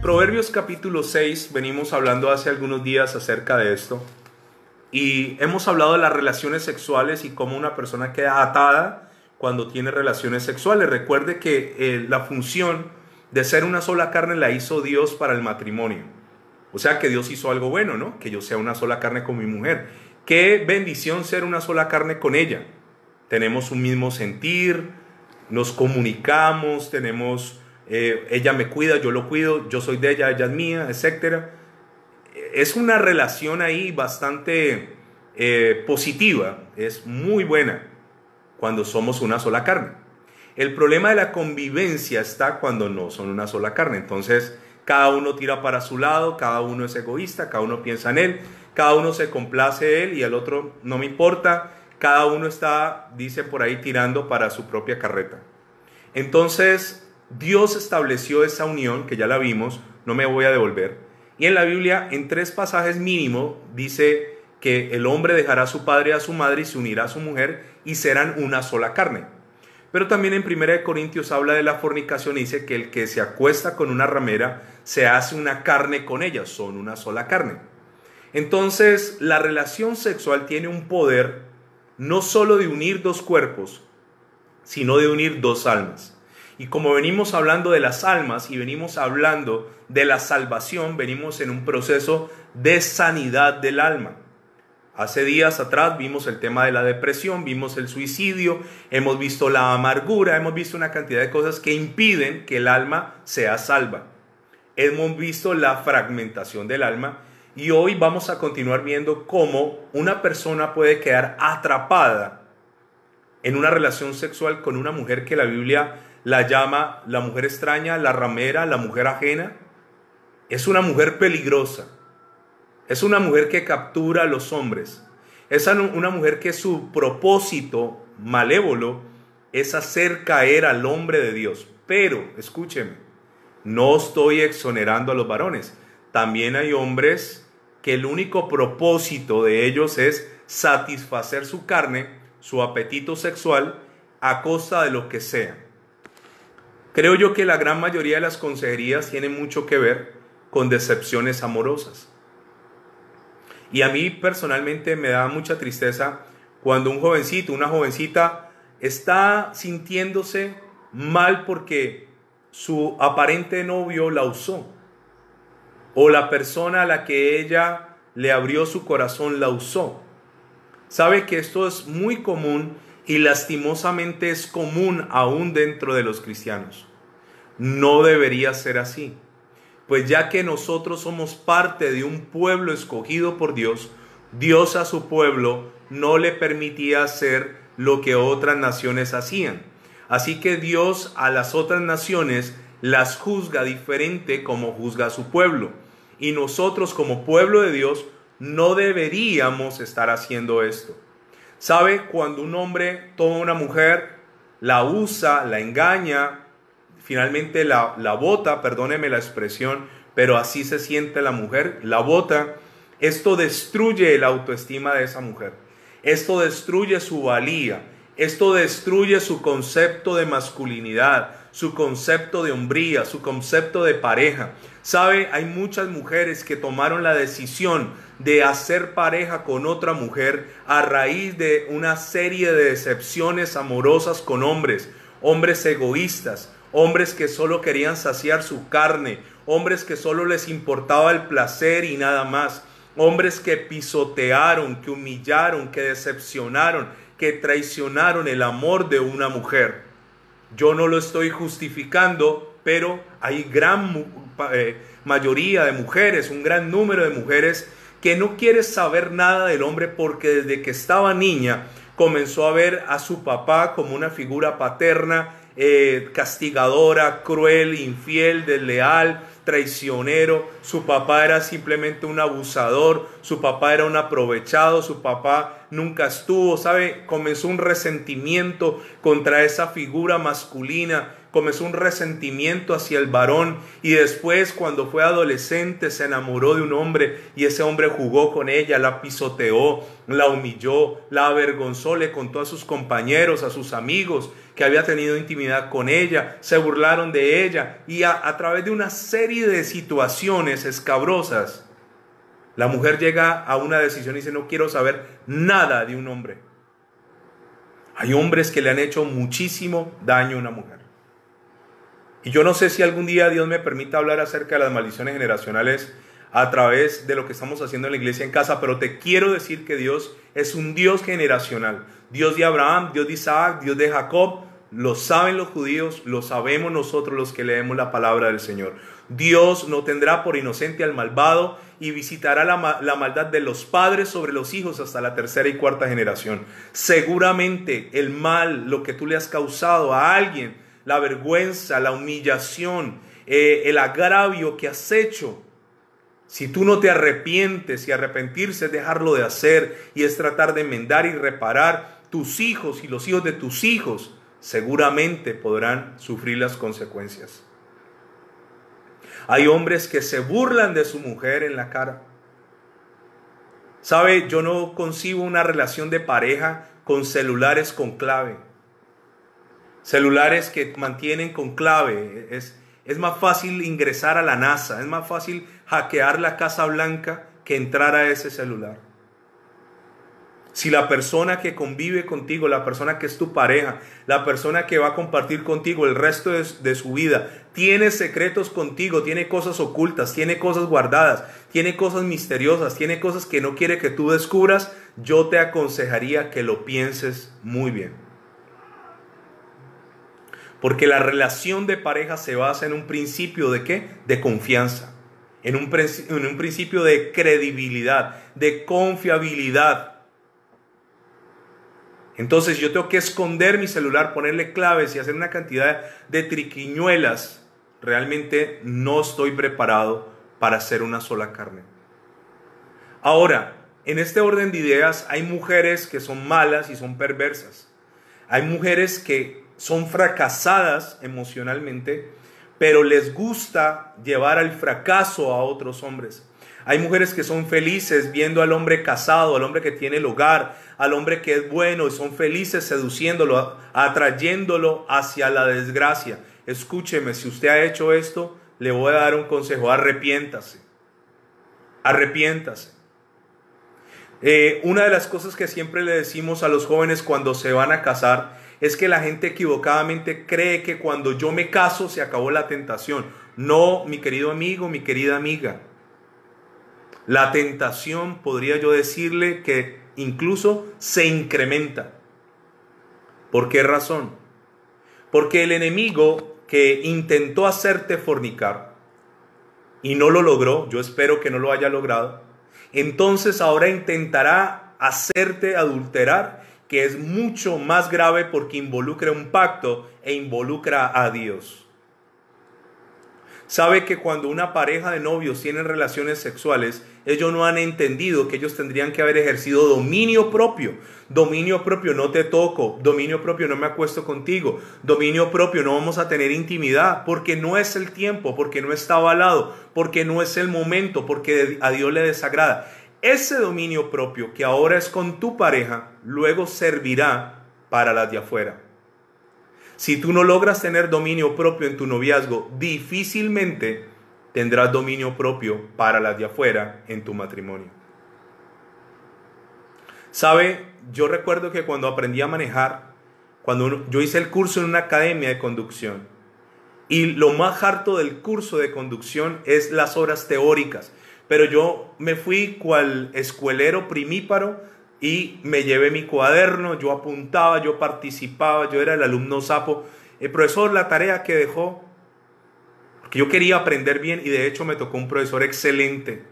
Proverbios capítulo 6, venimos hablando hace algunos días acerca de esto. Y hemos hablado de las relaciones sexuales y cómo una persona queda atada cuando tiene relaciones sexuales. Recuerde que eh, la función de ser una sola carne la hizo Dios para el matrimonio. O sea que Dios hizo algo bueno, ¿no? Que yo sea una sola carne con mi mujer. Qué bendición ser una sola carne con ella. Tenemos un mismo sentir, nos comunicamos, tenemos, eh, ella me cuida, yo lo cuido, yo soy de ella, ella es mía, etc es una relación ahí bastante eh, positiva, es muy buena cuando somos una sola carne. El problema de la convivencia está cuando no son una sola carne. Entonces, cada uno tira para su lado, cada uno es egoísta, cada uno piensa en él, cada uno se complace él y el otro no me importa. Cada uno está, dice por ahí, tirando para su propia carreta. Entonces, Dios estableció esa unión, que ya la vimos, no me voy a devolver, y en la Biblia, en tres pasajes mínimo, dice que el hombre dejará a su padre y a su madre y se unirá a su mujer y serán una sola carne. Pero también en 1 Corintios habla de la fornicación y dice que el que se acuesta con una ramera se hace una carne con ella, son una sola carne. Entonces, la relación sexual tiene un poder no solo de unir dos cuerpos, sino de unir dos almas. Y como venimos hablando de las almas y venimos hablando de la salvación, venimos en un proceso de sanidad del alma. Hace días atrás vimos el tema de la depresión, vimos el suicidio, hemos visto la amargura, hemos visto una cantidad de cosas que impiden que el alma sea salva. Hemos visto la fragmentación del alma y hoy vamos a continuar viendo cómo una persona puede quedar atrapada en una relación sexual con una mujer que la Biblia la llama la mujer extraña, la ramera, la mujer ajena. Es una mujer peligrosa. Es una mujer que captura a los hombres. Es una mujer que su propósito malévolo es hacer caer al hombre de Dios. Pero, escúcheme, no estoy exonerando a los varones. También hay hombres que el único propósito de ellos es satisfacer su carne, su apetito sexual, a costa de lo que sea. Creo yo que la gran mayoría de las consejerías tienen mucho que ver con decepciones amorosas. Y a mí personalmente me da mucha tristeza cuando un jovencito, una jovencita está sintiéndose mal porque su aparente novio la usó. O la persona a la que ella le abrió su corazón la usó. Sabe que esto es muy común y lastimosamente es común aún dentro de los cristianos. No debería ser así, pues ya que nosotros somos parte de un pueblo escogido por Dios, Dios a su pueblo no le permitía hacer lo que otras naciones hacían. Así que Dios a las otras naciones las juzga diferente como juzga a su pueblo. Y nosotros como pueblo de Dios no deberíamos estar haciendo esto. ¿Sabe? Cuando un hombre toma una mujer, la usa, la engaña, finalmente la, la bota, perdóneme la expresión, pero así se siente la mujer, la bota, esto destruye la autoestima de esa mujer, esto destruye su valía, esto destruye su concepto de masculinidad, su concepto de hombría, su concepto de pareja. Sabe, hay muchas mujeres que tomaron la decisión de hacer pareja con otra mujer a raíz de una serie de decepciones amorosas con hombres, hombres egoístas, hombres que solo querían saciar su carne, hombres que solo les importaba el placer y nada más, hombres que pisotearon, que humillaron, que decepcionaron, que traicionaron el amor de una mujer. Yo no lo estoy justificando, pero hay gran eh, mayoría de mujeres, un gran número de mujeres que no quiere saber nada del hombre porque desde que estaba niña comenzó a ver a su papá como una figura paterna, eh, castigadora, cruel, infiel, desleal, traicionero, su papá era simplemente un abusador, su papá era un aprovechado, su papá nunca estuvo, ¿sabe? Comenzó un resentimiento contra esa figura masculina, comenzó un resentimiento hacia el varón y después cuando fue adolescente se enamoró de un hombre y ese hombre jugó con ella, la pisoteó, la humilló, la avergonzó, le contó a sus compañeros, a sus amigos que había tenido intimidad con ella, se burlaron de ella y a, través de una serie de situaciones escabrosas, la mujer llega a una decisión y dice, no quiero saber nada de un hombre. Hay hombres que le han hecho muchísimo daño a una mujer. Y yo no sé si algún día Dios me permita hablar acerca de las maldiciones generacionales a través de lo que estamos haciendo en la iglesia en casa, pero te quiero decir que Dios es un Dios generacional. Dios de Abraham, Dios de Isaac, Dios de Jacob, lo saben los judíos, lo sabemos nosotros los que leemos la palabra del Señor. Dios no tendrá por inocente al malvado y visitará la, la, maldad de los padres sobre los hijos hasta la tercera y cuarta generación. Seguramente el mal, lo que tú le has causado a alguien, la vergüenza, la humillación, eh, el agravio que has hecho, si tú no te arrepientes y arrepentirse es dejarlo de hacer y es tratar de enmendar y reparar, tus hijos y los hijos de tus hijos seguramente podrán sufrir las consecuencias. Hay hombres que se burlan de su mujer en la cara. Sabe, yo no concibo una relación de pareja con celulares con clave. Celulares que mantienen con clave. Es, es más fácil ingresar a la NASA, es más fácil hackear la Casa Blanca que entrar a ese celular. Si la persona que convive contigo, la persona que es tu pareja, la persona que va a compartir contigo el resto de, de, su vida, tiene secretos contigo, tiene cosas ocultas, tiene cosas guardadas, tiene cosas misteriosas, tiene cosas que no quiere que tú descubras, yo te aconsejaría que lo pienses muy bien. Porque la relación de pareja se basa en un principio de qué? De confianza. En un, en un principio de credibilidad, de confiabilidad. Entonces yo tengo que esconder mi celular, ponerle claves y hacer una cantidad de triquiñuelas. Realmente no estoy preparado para hacer una sola carne. Ahora, en este orden de ideas hay mujeres que son malas y son perversas. Hay mujeres que son fracasadas emocionalmente, pero les gusta llevar al fracaso a otros hombres. Hay mujeres que son felices viendo al hombre casado, al hombre que tiene el hogar, al hombre que es bueno y son felices seduciéndolo, atrayéndolo hacia la desgracia. Escúcheme, si usted ha hecho esto, le voy a dar un consejo, arrepiéntase. Arrepiéntase. Eh, una de las cosas que siempre le decimos a los jóvenes cuando se van a casar es que la gente equivocadamente cree que cuando yo me caso se acabó la tentación. No, mi querido amigo, mi querida amiga. La tentación, podría yo decirle que incluso se incrementa. ¿Por qué razón? Porque el enemigo que intentó hacerte fornicar y no lo logró, yo espero que no lo haya logrado, entonces ahora intentará hacerte adulterar que es mucho más grave porque involucra un pacto e involucra a Dios. Sabe que cuando una pareja de novios tienen relaciones sexuales, ellos no han entendido que ellos tendrían que haber ejercido dominio propio. Dominio propio, no te toco. Dominio propio, no me acuesto contigo. Dominio propio, no vamos a tener intimidad porque no es el tiempo, porque no está avalado, porque no es el momento, porque a Dios le desagrada. Ese dominio propio que ahora es con tu pareja, luego servirá para las de afuera. Si tú no logras tener dominio propio en tu noviazgo, difícilmente tendrás dominio propio para las de afuera en tu matrimonio. ¿Sabe? Yo recuerdo que cuando aprendí a manejar, cuando yo hice el curso en una academia de conducción, y lo más harto del curso de conducción es las horas teóricas pero yo me fui cual escuelero primíparo y me llevé mi cuaderno, yo apuntaba, yo participaba, yo era el alumno sapo. El profesor, la tarea que dejó, porque yo quería aprender bien y de hecho me tocó un profesor excelente.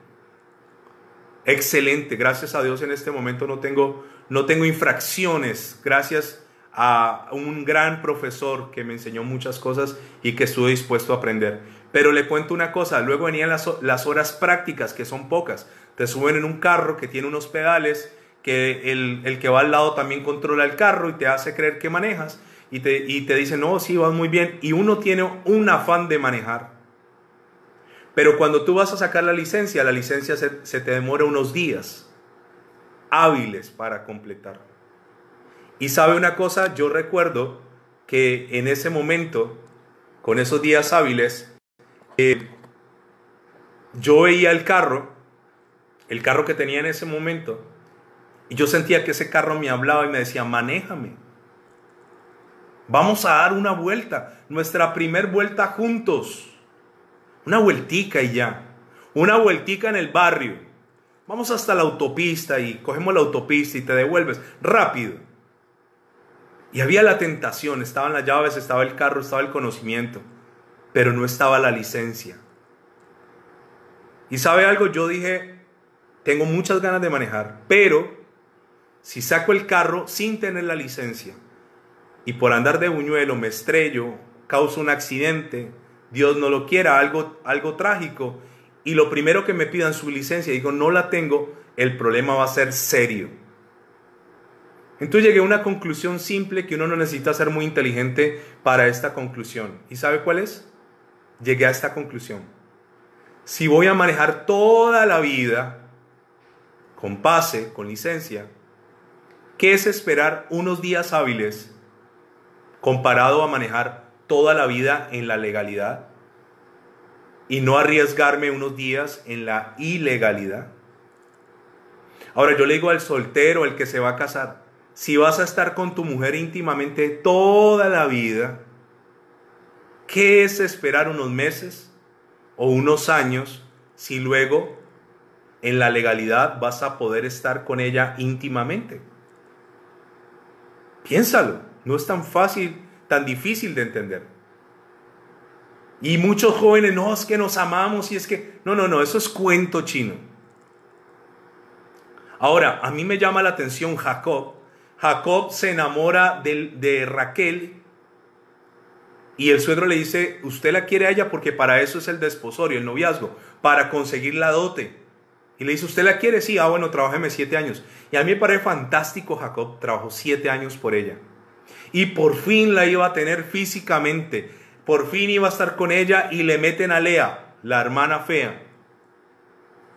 Excelente, gracias a Dios en este momento no tengo, no tengo infracciones, gracias a un gran profesor que me enseñó muchas cosas y que estuve dispuesto a aprender. Pero le cuento una cosa, luego venían las, las horas prácticas, que son pocas. Te suben en un carro que tiene unos pedales que el, que va al lado también controla el carro y te hace creer que manejas y te, y te dice, no, sí, vas muy bien, y uno tiene un afán de manejar. Pero cuando tú vas a sacar la licencia, la licencia se, se te demora unos días hábiles para completar. Y sabe una cosa, yo recuerdo que en ese momento, con esos días hábiles, eh, yo veía el carro, el carro que tenía en ese momento, y yo sentía que ese carro me hablaba y me decía, manéjame. Vamos a dar una vuelta, nuestra primer vuelta juntos. Una vueltica y ya. Una vueltica en el barrio. Vamos hasta la autopista y cogemos la autopista y te devuelves rápido. Y había la tentación, estaban las llaves, estaba el carro, estaba el conocimiento, pero no estaba la licencia. Y sabe algo, yo dije, tengo muchas ganas de manejar, pero si saco el carro sin tener la licencia y por andar de buñuelo me estrello, causo un accidente, Dios no lo quiera, algo, algo trágico, y lo primero que me pidan su licencia, digo, no la tengo, el problema va a ser serio. Entonces llegué a una conclusión simple que uno no necesita ser muy inteligente para esta conclusión. ¿Y sabe cuál es? Llegué a esta conclusión. Si voy a manejar toda la vida con pase, con licencia, ¿Qué es esperar unos días hábiles comparado a manejar toda la vida en la legalidad? Y no arriesgarme unos días en la ilegalidad. Ahora yo le digo al soltero, el que se va a casar, si vas a estar con tu mujer íntimamente toda la vida, ¿qué es esperar unos meses o unos años si luego en la legalidad vas a poder estar con ella íntimamente? Piénsalo, no es tan fácil, tan difícil de entender. Y muchos jóvenes, no, es que nos amamos y es que, no, no, no, eso es cuento chino. Ahora, a mí me llama la atención Jacob. Jacob se enamora de, de Raquel y el suegro le dice, usted la quiere a ella porque para eso es el desposorio, el noviazgo, para conseguir la dote. Y le dice, ¿usted la quiere? Sí, ah, bueno, trabajeme siete años. Y a mí me parece fantástico, Jacob trabajó siete años por ella. Y por fin la iba a tener físicamente. Por fin iba a estar con ella y le meten a Lea, la hermana fea.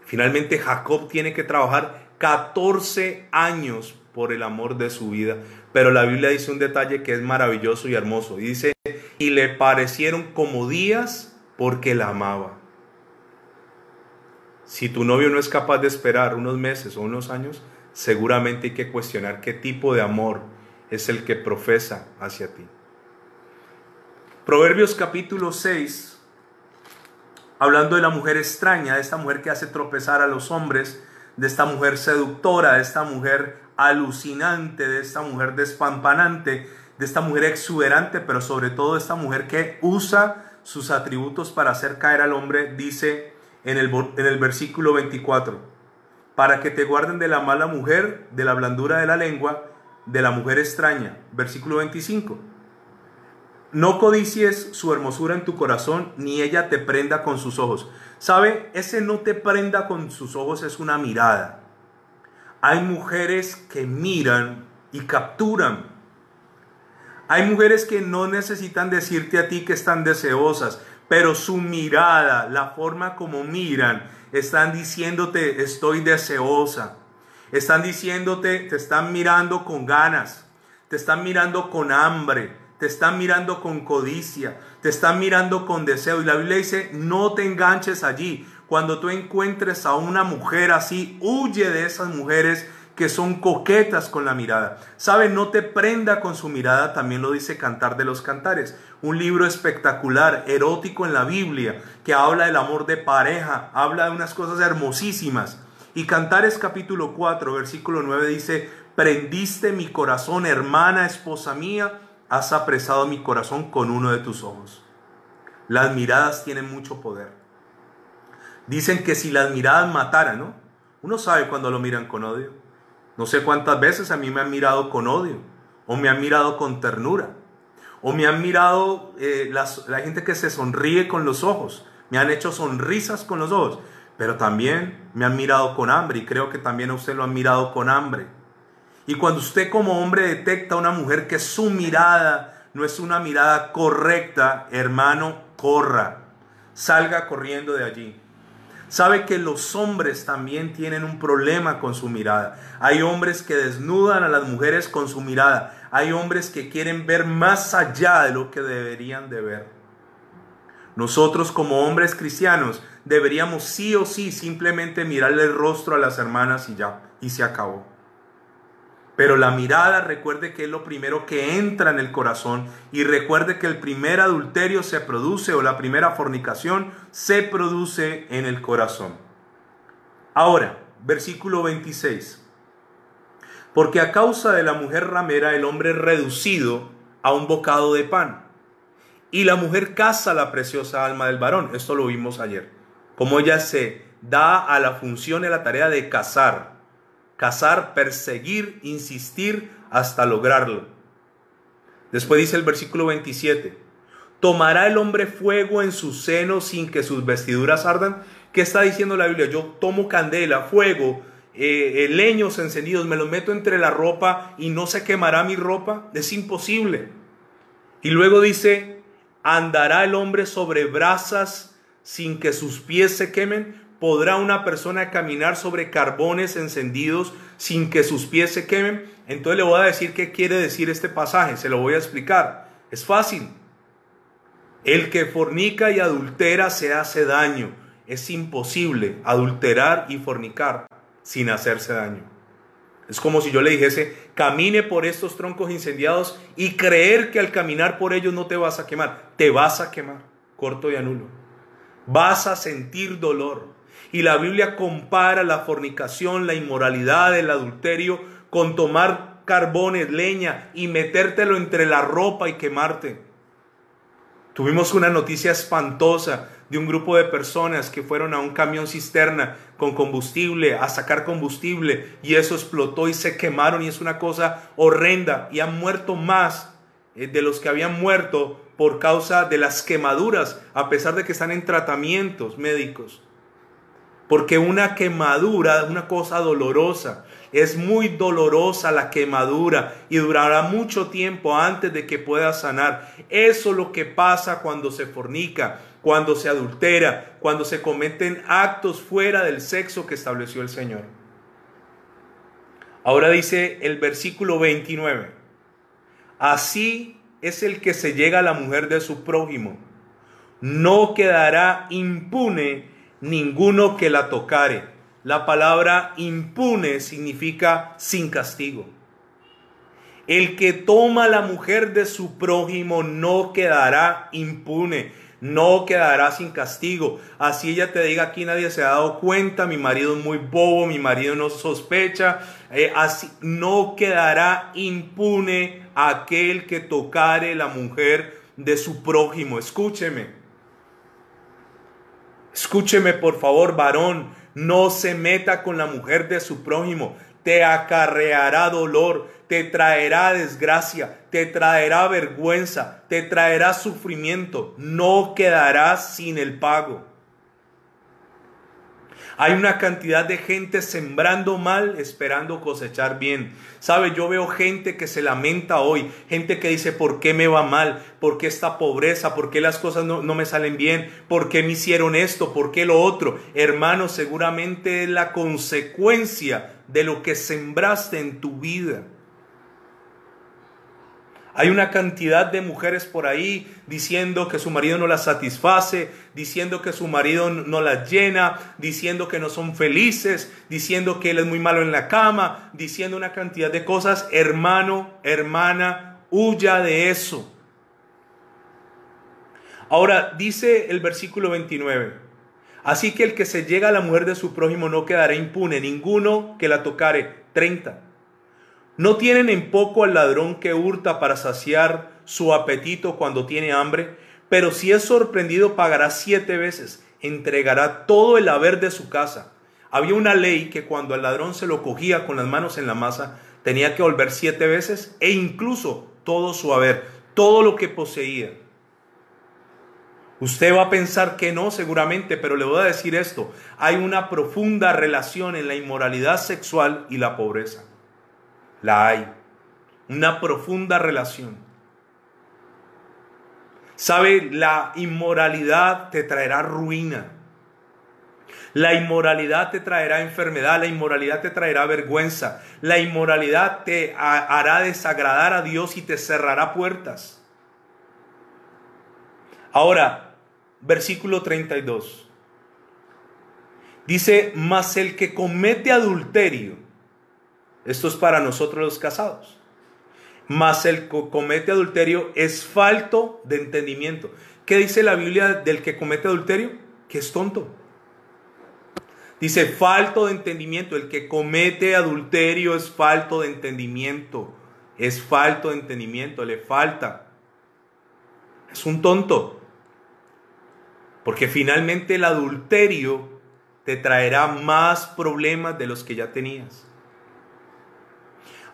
Finalmente Jacob tiene que trabajar 14 años por el amor de su vida. Pero la Biblia dice un detalle que es maravilloso y hermoso. dice, y le parecieron como días porque la amaba. Si tu novio no es capaz de esperar unos meses o unos años, seguramente hay que cuestionar qué tipo de amor es el que profesa hacia ti. Proverbios capítulo 6, hablando de la mujer extraña, de esta mujer que hace tropezar a los hombres, de esta mujer seductora, de esta mujer alucinante, de esta mujer despampanante, de esta mujer exuberante, pero sobre todo de esta mujer que usa sus atributos para hacer caer al hombre, dice en el, en el versículo 24, para que te guarden de la mala mujer, de la blandura de la lengua, de la mujer extraña. Versículo 25. No codicies su hermosura en tu corazón, ni ella te prenda con sus ojos. ¿Sabe? Ese no te prenda con sus ojos es una mirada. Hay mujeres que miran y capturan. Hay mujeres que no necesitan decirte a ti que están deseosas pero su mirada, la forma como miran, están diciéndote estoy deseosa. Están diciéndote, te están mirando con ganas, te están mirando con hambre, te están mirando con codicia, te están mirando con deseo. Y la Biblia dice, no te enganches allí. Cuando tú encuentres a una mujer así, huye de esas mujeres que son coquetas con la mirada. Sabe, no te prenda con su mirada, también lo dice Cantar de los Cantares, un libro espectacular, erótico en la Biblia, que habla del amor de pareja, habla de unas cosas hermosísimas. Y Cantares capítulo 4, versículo 9 dice, prendiste mi corazón, hermana, esposa mía, has apresado mi corazón con uno de tus ojos. Las miradas tienen mucho poder. Dicen que si las miradas mataran, ¿no? Uno sabe cuando lo miran con odio. No sé cuántas veces a mí me han mirado con odio, o me han mirado con ternura, o me han mirado eh, la gente que se sonríe con los ojos, me han hecho sonrisas con los ojos, pero también me han mirado con hambre y creo que también a usted lo han mirado con hambre. Y cuando usted como hombre detecta a una mujer que su mirada no es una mirada correcta, hermano, corra, salga corriendo de allí. Sabe que los hombres también tienen un problema con su mirada. Hay hombres que desnudan a las mujeres con su mirada. Hay hombres que quieren ver más allá de lo que deberían de ver. Nosotros como hombres cristianos deberíamos sí o sí simplemente mirarle el rostro a las hermanas y ya, y se acabó. Pero la mirada recuerde que es lo primero que entra en el corazón y recuerde que el primer adulterio se produce o la primera fornicación se produce en el corazón. Ahora, versículo 26. Porque a causa de la mujer ramera el hombre es reducido a un bocado de pan. Y la mujer caza la preciosa alma del varón. Esto lo vimos ayer. Como ella se da a la función y a la tarea de cazar cazar, perseguir, insistir hasta lograrlo. Después dice el versículo 27, ¿tomará el hombre fuego en su seno sin que sus vestiduras ardan? ¿Qué está diciendo la Biblia? Yo tomo candela, fuego, eh, eh, leños encendidos, me los meto entre la ropa y no se quemará mi ropa. Es imposible. Y luego dice, ¿andará el hombre sobre brasas sin que sus pies se quemen? ¿Podrá una persona caminar sobre carbones encendidos sin que sus pies se quemen? Entonces le voy a decir qué quiere decir este pasaje, se lo voy a explicar. Es fácil. El que fornica y adultera se hace daño. Es imposible adulterar y fornicar sin hacerse daño. Es como si yo le dijese, camine por estos troncos incendiados y creer que al caminar por ellos no te vas a quemar. Te vas a quemar, corto y anulo. Vas a sentir dolor. Y la Biblia compara la fornicación, la inmoralidad, el adulterio con tomar carbones, leña y metértelo entre la ropa y quemarte. Tuvimos una noticia espantosa de un grupo de personas que fueron a un camión cisterna con combustible, a sacar combustible, y eso explotó y se quemaron y es una cosa horrenda y han muerto más eh, de los que habían muerto por causa de las quemaduras, a pesar de que están en tratamientos médicos. Porque una quemadura una cosa dolorosa. Es muy dolorosa la quemadura y durará mucho tiempo antes de que pueda sanar. Eso es lo que pasa cuando se fornica, cuando se adultera, cuando se cometen actos fuera del sexo que estableció el Señor. Ahora dice el versículo 29. Así es el que se llega a la mujer de su prójimo. No quedará impune ninguno que la tocare. La palabra impune significa sin castigo. El que toma la mujer de su prójimo no quedará impune, no quedará sin castigo. Así ella te diga aquí nadie se ha dado cuenta, mi marido es muy bobo, mi marido no sospecha, eh, así no quedará impune aquel que tocare la mujer de su prójimo. Escúcheme. Escúcheme por favor, varón, no se meta con la mujer de su prójimo. Te acarreará dolor, te traerá desgracia, te traerá vergüenza, te traerá sufrimiento. No quedarás sin el pago. Hay una cantidad de gente sembrando mal, esperando cosechar bien. Sabe, yo veo gente que se lamenta hoy, gente que dice, ¿por qué me va mal? ¿Por qué esta pobreza? ¿Por qué las cosas no, no me salen bien? ¿Por qué me hicieron esto? ¿Por qué lo otro? Hermano, seguramente es la consecuencia de lo que sembraste en tu vida. Hay una cantidad de mujeres por ahí diciendo que su marido no las satisface, diciendo que su marido no las llena, diciendo que no son felices, diciendo que él es muy malo en la cama, diciendo una cantidad de cosas. Hermano, hermana, huya de eso. Ahora dice el versículo 29. Así que el que se llega a la mujer de su prójimo no quedará impune, ninguno que la tocare. 30. ¿No tienen en poco al ladrón que hurta para saciar su apetito cuando tiene hambre? Pero si es sorprendido pagará siete veces, entregará todo el haber de su casa. Había una ley que cuando al ladrón se lo cogía con las manos en la masa, tenía que volver siete veces e incluso todo su haber, todo lo que poseía. Usted va a pensar que no, seguramente, pero le voy a decir esto. Hay una profunda relación en la inmoralidad sexual y la pobreza. La hay. Una profunda relación. ¿Sabe? La inmoralidad te traerá ruina. La inmoralidad te traerá enfermedad, la inmoralidad te traerá vergüenza, la inmoralidad te hará desagradar a Dios y te cerrará puertas. Ahora, versículo 32. Dice, mas el que comete adulterio, esto es para nosotros los casados, mas el que comete adulterio es falto de entendimiento. ¿Qué dice la Biblia del que comete adulterio? Que es tonto. Dice, falto de entendimiento. El que comete adulterio es falto de entendimiento. Es falto de entendimiento, le falta. Es un tonto. Porque finalmente el adulterio te traerá más problemas de los que ya tenías.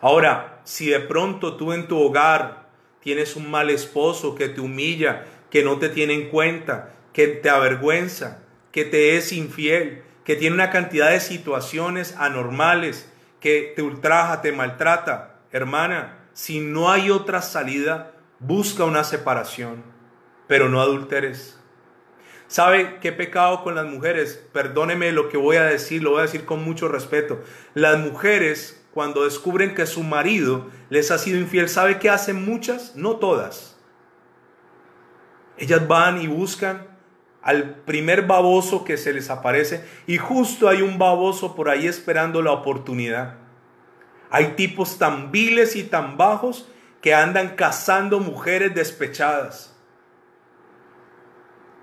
Ahora, si de pronto tú en tu hogar tienes un mal esposo que te humilla, que no te tiene en cuenta, que te avergüenza, que te es infiel, que tiene una cantidad de situaciones anormales, que te ultraja, te maltrata, hermana, si no hay otra salida, busca una separación, pero no adulteres. ¿Sabe qué pecado con las mujeres? Perdóneme lo que voy a decir, lo voy a decir con mucho respeto. Las mujeres, cuando descubren que su marido les ha sido infiel, ¿sabe qué hacen muchas? No todas. Ellas van y buscan al primer baboso que se les aparece y justo hay un baboso por ahí esperando la oportunidad. Hay tipos tan viles y tan bajos que andan cazando mujeres despechadas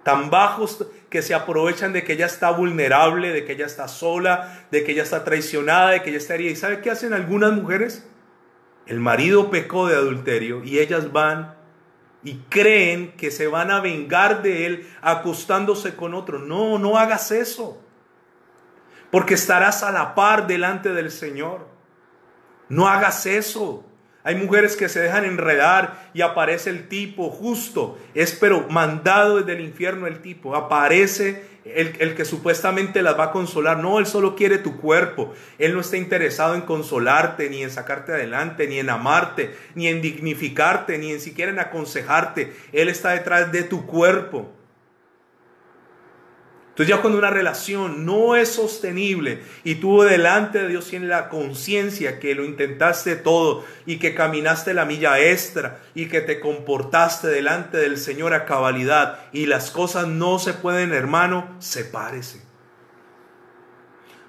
tan bajos que se aprovechan de que ella está vulnerable, de que ella está sola, de que ella está traicionada, de que ella está herida. ¿Y sabe qué hacen algunas mujeres? El marido pecó de adulterio y ellas van y creen que se van a vengar de él acostándose con otro. No, no hagas eso. Porque estarás a la par delante del Señor. No hagas eso. Hay mujeres que se dejan enredar y aparece el tipo justo. Es pero mandado desde el infierno el tipo. Aparece el, el, que supuestamente las va a consolar. No, él solo quiere tu cuerpo. Él no está interesado en consolarte, ni en sacarte adelante, ni en amarte, ni en dignificarte, ni en siquiera en aconsejarte. Él está detrás de tu cuerpo. Entonces ya cuando una relación no es sostenible y tú delante de Dios tienes la conciencia que lo intentaste todo y que caminaste la milla extra y que te comportaste delante del Señor a cabalidad y las cosas no se pueden, hermano, sepárese.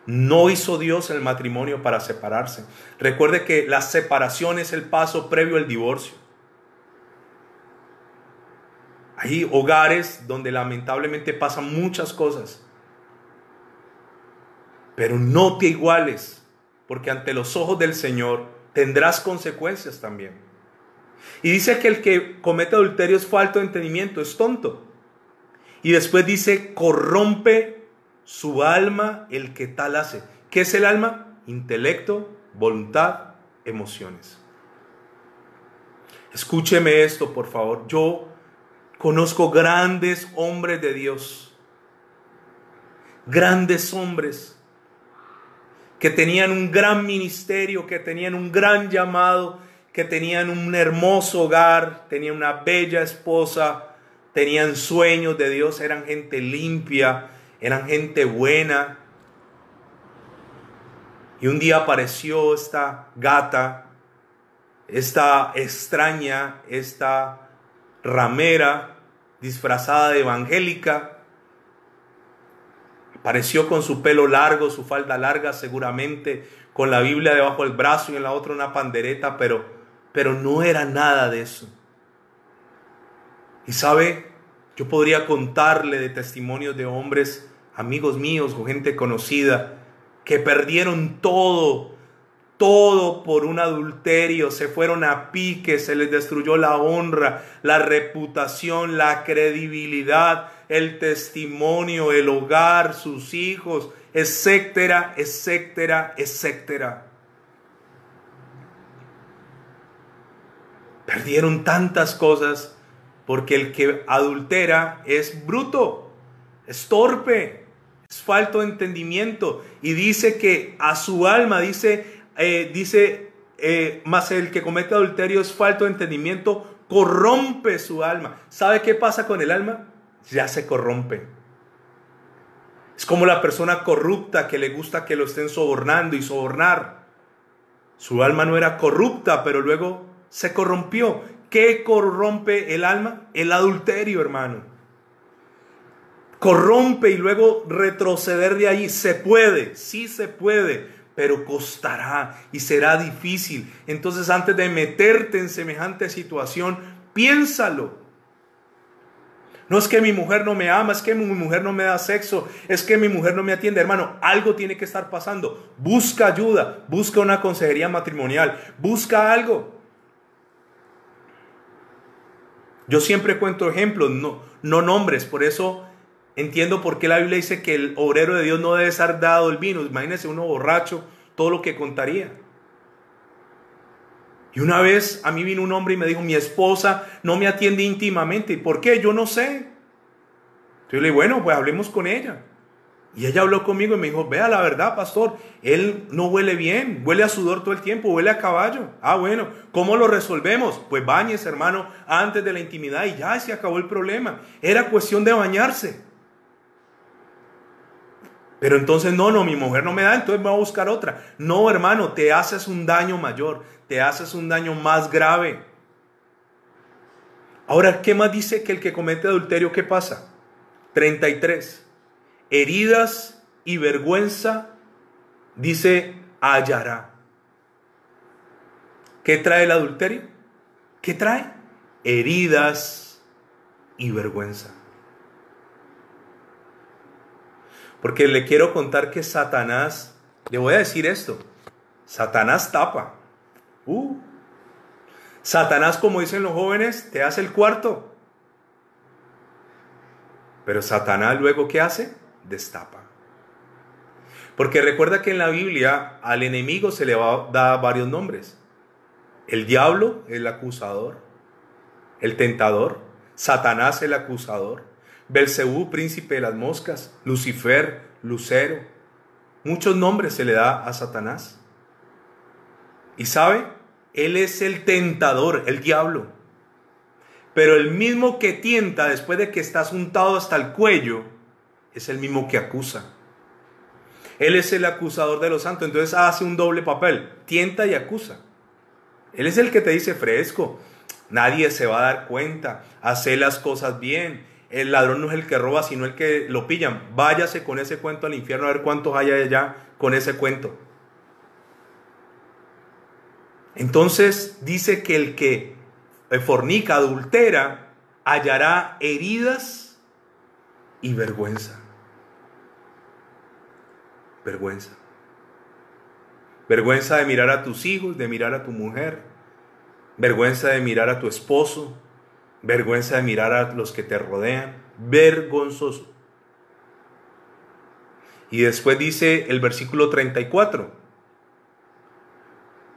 No hizo Dios el matrimonio para separarse. Recuerde que la separación es el paso previo al divorcio. Hay hogares donde lamentablemente pasan muchas cosas. Pero no te iguales, porque ante los ojos del Señor tendrás consecuencias también. Y dice que el que comete adulterio es falto de entendimiento, es tonto. Y después dice, corrompe su alma el que tal hace. ¿Qué es el alma? Intelecto, voluntad, emociones. Escúcheme esto, por favor. Yo Conozco grandes hombres de Dios, grandes hombres que tenían un gran ministerio, que tenían un gran llamado, que tenían un hermoso hogar, tenían una bella esposa, tenían sueños de Dios, eran gente limpia, eran gente buena. Y un día apareció esta gata, esta extraña, esta ramera, disfrazada de evangélica. Apareció con su pelo largo, su falda larga, seguramente con la Biblia debajo del brazo y en la otra una pandereta, pero, pero no era nada de eso. Y sabe, yo podría contarle de testimonios de hombres, amigos míos o gente conocida, que perdieron todo todo por un adulterio, se fueron a pique, se les destruyó la honra, la reputación, la credibilidad, el testimonio, el hogar, sus hijos, etcétera, etcétera, etcétera. Perdieron tantas cosas Porque el que adultera es bruto, es torpe, es falto de entendimiento. Y dice que a su alma, dice, eh, dice, eh, más el que comete adulterio es falto de entendimiento, corrompe su alma. ¿Sabe qué pasa con el alma? Ya se corrompe. Es como la persona corrupta que le gusta que lo estén sobornando y sobornar. Su alma no era corrupta, pero luego se corrompió. ¿Qué corrompe el alma? El adulterio, hermano. Corrompe y luego retroceder de ahí. Se puede, sí se puede, pero costará y será difícil. Entonces antes de meterte en semejante situación, piénsalo. No es que mi mujer no me ama, es que mi mujer no me da sexo, es que mi mujer no me atiende. Hermano, algo tiene que estar pasando. Busca ayuda, busca una consejería matrimonial, busca algo. Yo siempre cuento ejemplos, no, no nombres, por eso entiendo por qué la Biblia dice que el obrero de Dios no debe estar dado el vino. Imagínese uno borracho, todo lo que contaría. Y una vez a mí vino un hombre y me dijo, mi esposa no me atiende íntimamente. ¿Por qué? Yo no sé. Entonces le dije, bueno, pues hablemos con ella. Y ella habló conmigo y me dijo, vea la verdad, pastor, él no huele bien, huele a sudor todo el tiempo, huele a caballo. Ah, bueno, ¿cómo lo resolvemos? Pues bañes, hermano, antes de la intimidad y ya se acabó el problema. Era cuestión de bañarse. Pero entonces, no, no, mi mujer no me da, entonces me voy a buscar otra. No, hermano, te haces un daño mayor, te haces un daño más grave. Ahora, ¿qué más dice que el que comete adulterio, qué pasa? 33. Heridas y vergüenza, dice, hallará. ¿Qué trae el adulterio? ¿Qué trae? Heridas y vergüenza. Porque le quiero contar que Satanás, le voy a decir esto, Satanás tapa. Uh. Satanás, como dicen los jóvenes, te hace el cuarto. Pero Satanás luego, ¿qué hace? Destapa. Porque recuerda que en la Biblia al enemigo se le da varios nombres. El diablo, el acusador. El tentador. Satanás, el acusador. Belcebú, príncipe de las moscas, Lucifer, Lucero. Muchos nombres se le da a Satanás. Y sabe, él es el tentador, el diablo. Pero el mismo que tienta después de que estás untado hasta el cuello, es el mismo que acusa. Él es el acusador de los santos, entonces hace un doble papel, tienta y acusa. Él es el que te dice fresco, nadie se va a dar cuenta, hace las cosas bien, el ladrón no es el que roba, sino el que lo pillan. Váyase con ese cuento al infierno a ver cuántos hay allá con ese cuento. Entonces dice que el que fornica, adultera, hallará heridas y vergüenza. Vergüenza. Vergüenza de mirar a tus hijos, de mirar a tu mujer. Vergüenza de mirar a tu esposo, vergüenza de mirar a los que te rodean, vergonzoso. Y después dice el versículo 34,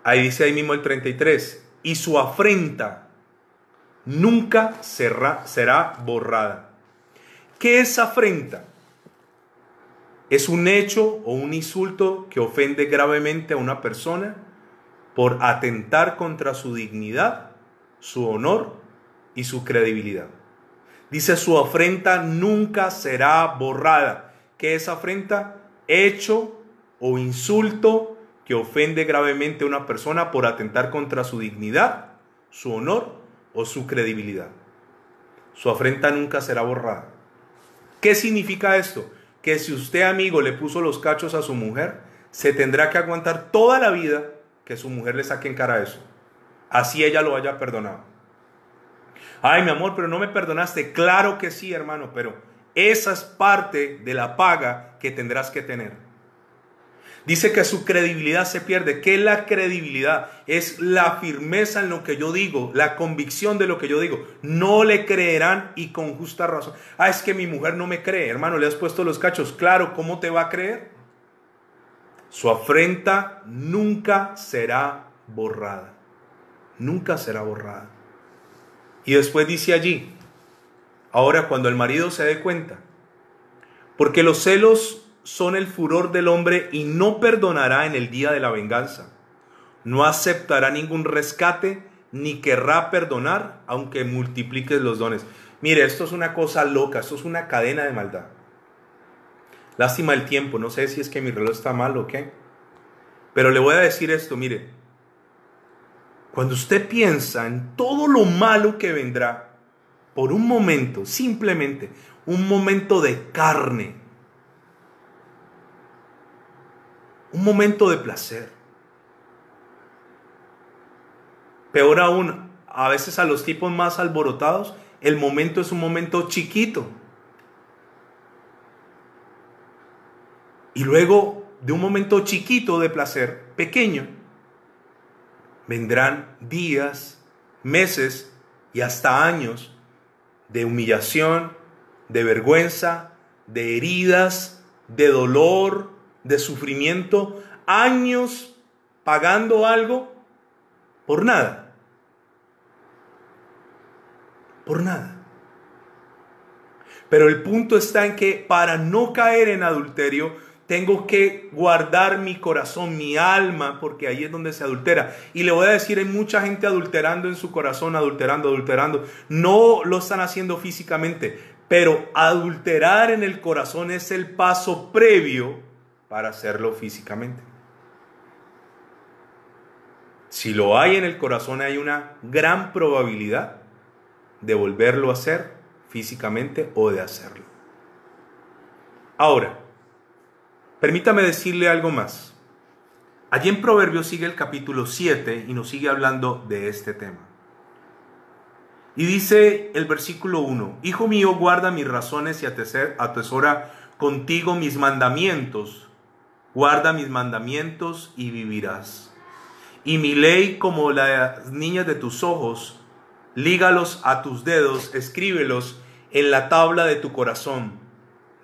ahí dice ahí mismo el 33, y su afrenta nunca será, será borrada. ¿Qué es afrenta? Es un hecho o un insulto que ofende gravemente a una persona por atentar contra su dignidad, su honor y su credibilidad. Dice, su afrenta nunca será borrada. ¿Qué es afrenta? Hecho o insulto que ofende gravemente a una persona por atentar contra su dignidad, su honor o su credibilidad. Su afrenta nunca será borrada. ¿Qué significa esto? Que si usted, amigo, le puso los cachos a su mujer, se tendrá que aguantar toda la vida que su mujer le saque en cara eso. Así ella lo haya perdonado. Ay, mi amor, pero no me perdonaste. Claro que sí, hermano, pero esa es parte de la paga que tendrás que tener. Dice que su credibilidad se pierde. ¿Qué es la credibilidad? Es la firmeza en lo que yo digo, la convicción de lo que yo digo. No le creerán y con justa razón. Ah, es que mi mujer no me cree, hermano, le has puesto los cachos. Claro, ¿cómo te va a creer? Su afrenta nunca será borrada. Nunca será borrada. Y después dice allí, Ahora, cuando el marido se dé cuenta, porque los celos son el furor del hombre y no perdonará en el día de la venganza. No aceptará ningún rescate ni querrá perdonar aunque multipliques los dones. Mire, esto es una cosa loca, esto es una cadena de maldad. Lástima el tiempo, no sé si es que mi reloj está mal o qué. Pero le voy a decir esto, mire. Cuando usted piensa en todo lo malo que vendrá, por un momento, simplemente un momento de carne, un momento de placer. Peor aún, a veces a los tipos más alborotados, el momento es un momento chiquito. Y luego de un momento chiquito de placer, pequeño, vendrán días, meses y hasta años de humillación, de vergüenza, de heridas, de dolor, de sufrimiento, años pagando algo por nada. Por nada. Pero el punto está en que para no caer en adulterio, tengo que guardar mi corazón, mi alma, porque ahí es donde se adultera. Y le voy a decir, hay mucha gente adulterando en su corazón, adulterando, adulterando. No lo están haciendo físicamente, pero adulterar en el corazón es el paso previo para hacerlo físicamente. Si lo hay en el corazón, hay una gran probabilidad de volverlo a hacer físicamente o de hacerlo. Ahora, Permítame decirle algo más. Allí en Proverbios sigue el capítulo 7 y nos sigue hablando de este tema. Y dice el versículo 1, Hijo mío, guarda mis razones y atesora contigo mis mandamientos. Guarda mis mandamientos y vivirás. Y mi ley como las niñas de tus ojos, lígalos a tus dedos, escríbelos en la tabla de tu corazón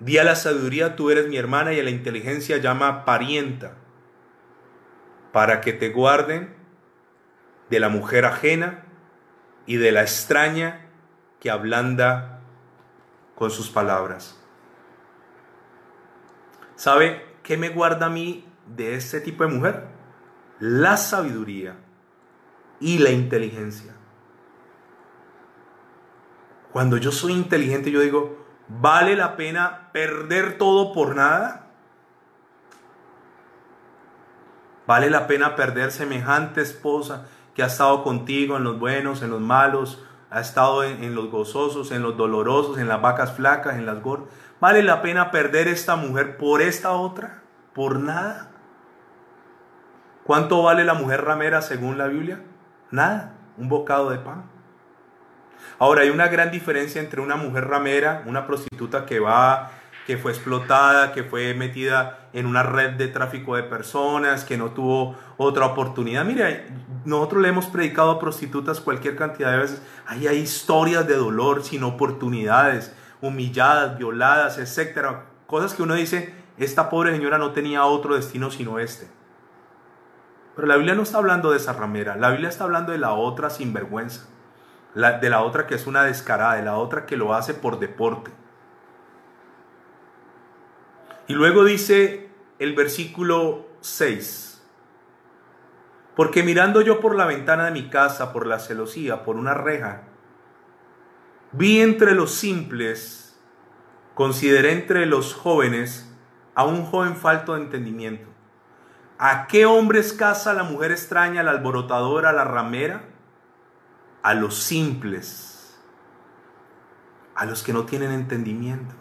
Di a la sabiduría, tú eres mi hermana, y a la inteligencia llama parienta, para que te guarden de la mujer ajena y de la extraña que ablanda con sus palabras. ¿Sabe qué me guarda a mí de este tipo de mujer? La sabiduría y la inteligencia. Cuando yo soy inteligente, yo digo, ¿Vale la pena perder todo por nada? ¿Vale la pena perder semejante esposa que ha estado contigo en los buenos, en los malos, ha estado en, los gozosos, en los dolorosos, en las vacas flacas, en las gordas? ¿Vale la pena perder esta mujer por esta otra? ¿Por nada? ¿Cuánto vale la mujer ramera según la Biblia? Nada, un bocado de pan. Ahora, hay una gran diferencia entre una mujer ramera, una prostituta que va, que fue explotada, que fue metida en una red de tráfico de personas, que no tuvo otra oportunidad. Mire, nosotros le hemos predicado a prostitutas cualquier cantidad de veces. Ahí hay historias de dolor sin oportunidades, humilladas, violadas, etcétera. Cosas que uno dice, esta pobre señora no tenía otro destino sino este. Pero la Biblia no está hablando de esa ramera, la Biblia está hablando de la otra sinvergüenza de la otra que es una descarada, de la otra que lo hace por deporte. Y luego dice el versículo 6, porque mirando yo por la ventana de mi casa, por la celosía, por una reja, vi entre los simples, consideré entre los jóvenes a un joven falto de entendimiento. ¿A qué hombres casa la mujer extraña, la alborotadora, la ramera? a los simples, a los que no tienen entendimiento.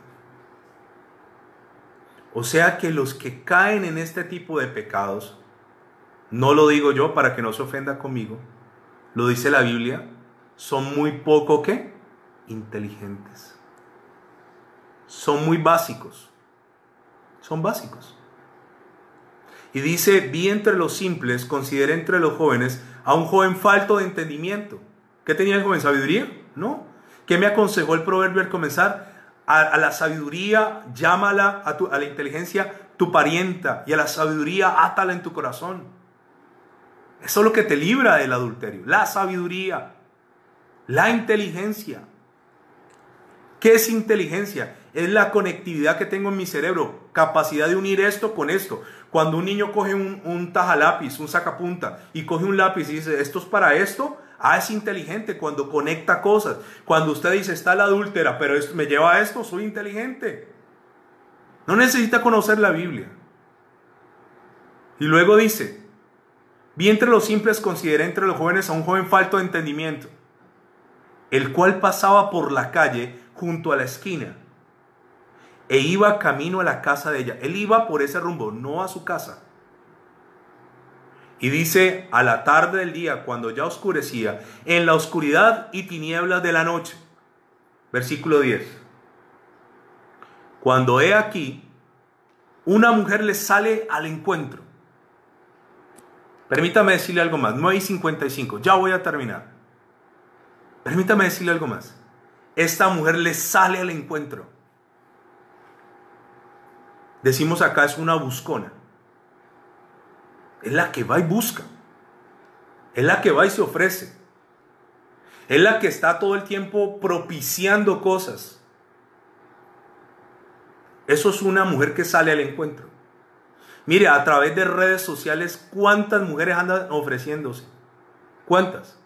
O sea que los que caen en este tipo de pecados, no lo digo yo para que no se ofenda conmigo, lo dice la Biblia, son muy poco que inteligentes. Son muy básicos. Son básicos. Y dice, vi entre los simples, consideré entre los jóvenes a un joven falto de entendimiento. ¿Qué tenía el joven? ¿Sabiduría? No. ¿Qué me aconsejó el proverbio al comenzar? A, la sabiduría, llámala a, tu, a la inteligencia tu parienta y a la sabiduría átala en tu corazón. Eso es lo que te libra del adulterio. La sabiduría, la inteligencia. ¿Qué es inteligencia? Es la conectividad que tengo en mi cerebro, capacidad de unir esto con esto. Cuando un niño coge un, un tajalápiz, un sacapunta, y coge un lápiz y dice, esto es para esto, ah, es inteligente cuando conecta cosas. Cuando usted dice, está la adúltera, pero esto me lleva a esto, soy inteligente. No necesita conocer la Biblia. Y luego dice, vi entre los simples, consideré entre los jóvenes a un joven falto de entendimiento, el cual pasaba por la calle junto a la esquina e iba camino a la casa de ella. Él iba por ese rumbo, no a su casa. Y dice, a la tarde del día, cuando ya oscurecía, en la oscuridad y tinieblas de la noche. Versículo 10. Cuando he aquí, una mujer le sale al encuentro. Permítame decirle algo más, 9 y 55, ya voy a terminar. Permítame decirle algo más. Esta mujer le sale al encuentro. Decimos acá es una buscona. Es la que va y busca. Es la que va y se ofrece. Es la que está todo el tiempo propiciando cosas. Eso es una mujer que sale al encuentro. Mire, a través de redes sociales, ¿cuántas mujeres andan ofreciéndose? ¿Cuántas?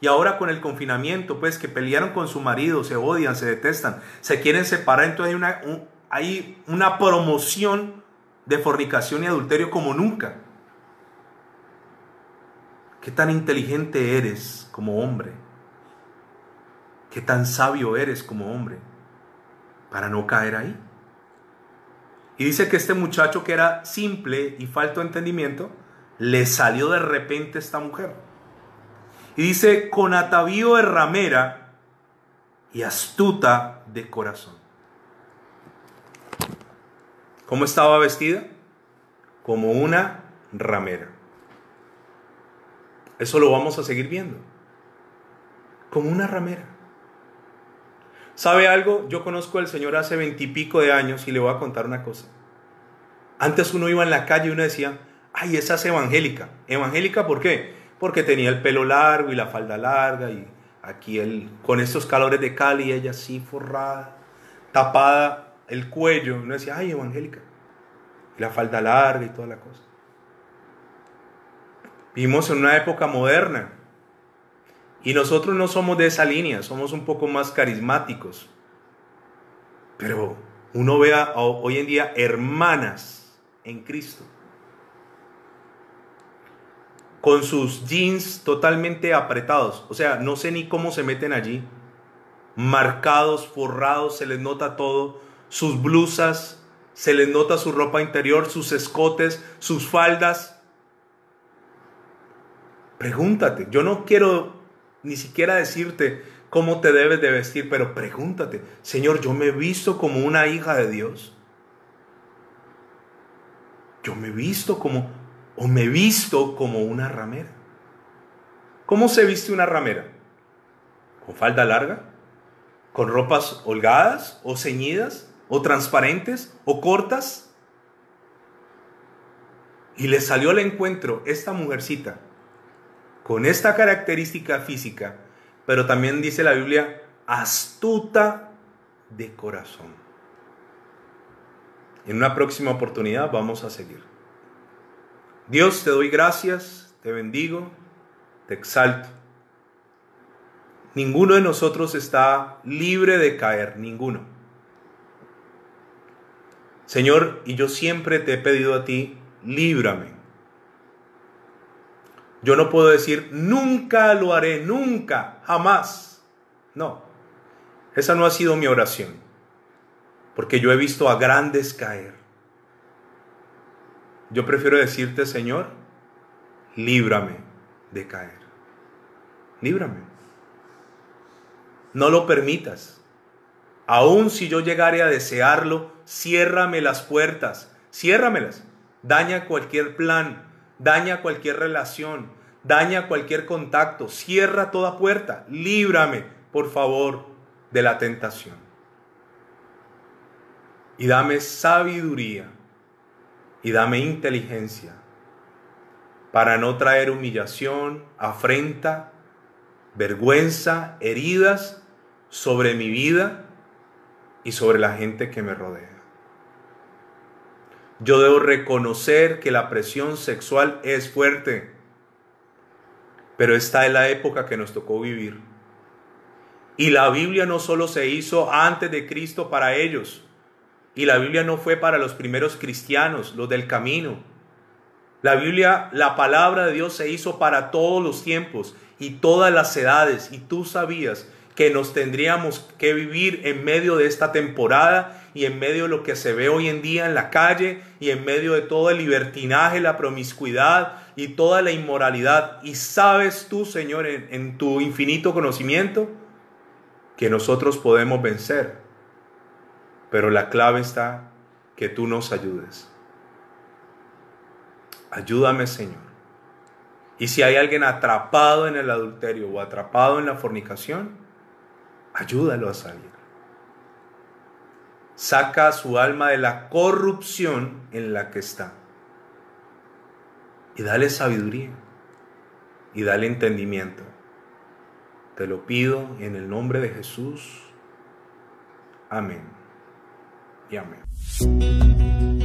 Y ahora con el confinamiento, pues que pelearon con su marido, se odian, se detestan, se quieren separar, entonces hay una, hay una promoción de fornicación y adulterio como nunca. ¿Qué tan inteligente eres como hombre? ¿Qué tan sabio eres como hombre para no caer ahí? Y dice que este muchacho que era simple y falto de entendimiento, le salió de repente esta mujer. Y dice, con atavío de ramera y astuta de corazón. ¿Cómo estaba vestida? Como una ramera. Eso lo vamos a seguir viendo. Como una ramera. ¿Sabe algo? Yo conozco al Señor hace veintipico de años y le voy a contar una cosa. Antes uno iba en la calle y uno decía, ay, esa es evangélica. ¿Evangélica por qué? Porque tenía el pelo largo y la falda larga y aquí con estos calores de Cali, ella así forrada, tapada el cuello. Uno decía, ay, evangélica. Y la falda larga y toda la cosa. Vivimos en una época moderna. Y nosotros no somos de esa línea, somos un poco más carismáticos. Pero uno ve hoy en día hermanas en Cristo. Con sus jeans totalmente apretados. O sea, no sé ni cómo se meten allí. Marcados, forrados, se les nota todo. Sus blusas, se les nota su ropa interior, sus escotes, sus faldas. Pregúntate, yo no quiero ni siquiera decirte cómo te debes de vestir, pero pregúntate, Señor, yo me he visto como una hija de Dios. Yo me he visto como, o me he visto como una ramera. ¿Cómo se viste una ramera? ¿Con falda larga? ¿Con ropas holgadas o ceñidas? o transparentes o cortas. Y le salió al encuentro esta mujercita con esta característica física, pero también dice la Biblia, astuta de corazón. En una próxima oportunidad vamos a seguir. Dios, te doy gracias, te bendigo, te exalto. Ninguno de nosotros está libre de caer, ninguno. Señor, y yo siempre te he pedido a ti, líbrame. Yo no puedo decir, nunca lo haré, nunca, jamás. No, esa no ha sido mi oración, porque yo he visto a grandes caer. Yo prefiero decirte, Señor, líbrame de caer. Líbrame. No lo permitas. Aun si yo llegare a desearlo, ciérrame las puertas, ciérramelas. Daña cualquier plan, daña cualquier relación, daña cualquier contacto, cierra toda puerta, líbrame, por favor, de la tentación. Y dame sabiduría y dame inteligencia para no traer humillación, afrenta, vergüenza, heridas sobre mi vida y sobre la gente que me rodea. Yo debo reconocer que la presión sexual es fuerte, pero esta es la época que nos tocó vivir. Y la Biblia no solo se hizo antes de Cristo para ellos, y la Biblia no fue para los primeros cristianos, los del camino. La Biblia, la palabra de Dios se hizo para todos los tiempos y todas las edades, y tú sabías que nos tendríamos que vivir en medio de esta temporada y en medio de lo que se ve hoy en día en la calle y en medio de todo el libertinaje, la promiscuidad y toda la inmoralidad. Y sabes tú, Señor, en, tu infinito conocimiento, que nosotros podemos vencer. Pero la clave está que tú nos ayudes. Ayúdame, Señor. Y si hay alguien atrapado en el adulterio o atrapado en la fornicación, ayúdalo a salir. Saca su alma de la corrupción en la que está. Y dale sabiduría. Y dale entendimiento. Te lo pido en el nombre de Jesús. Amén. Y amén.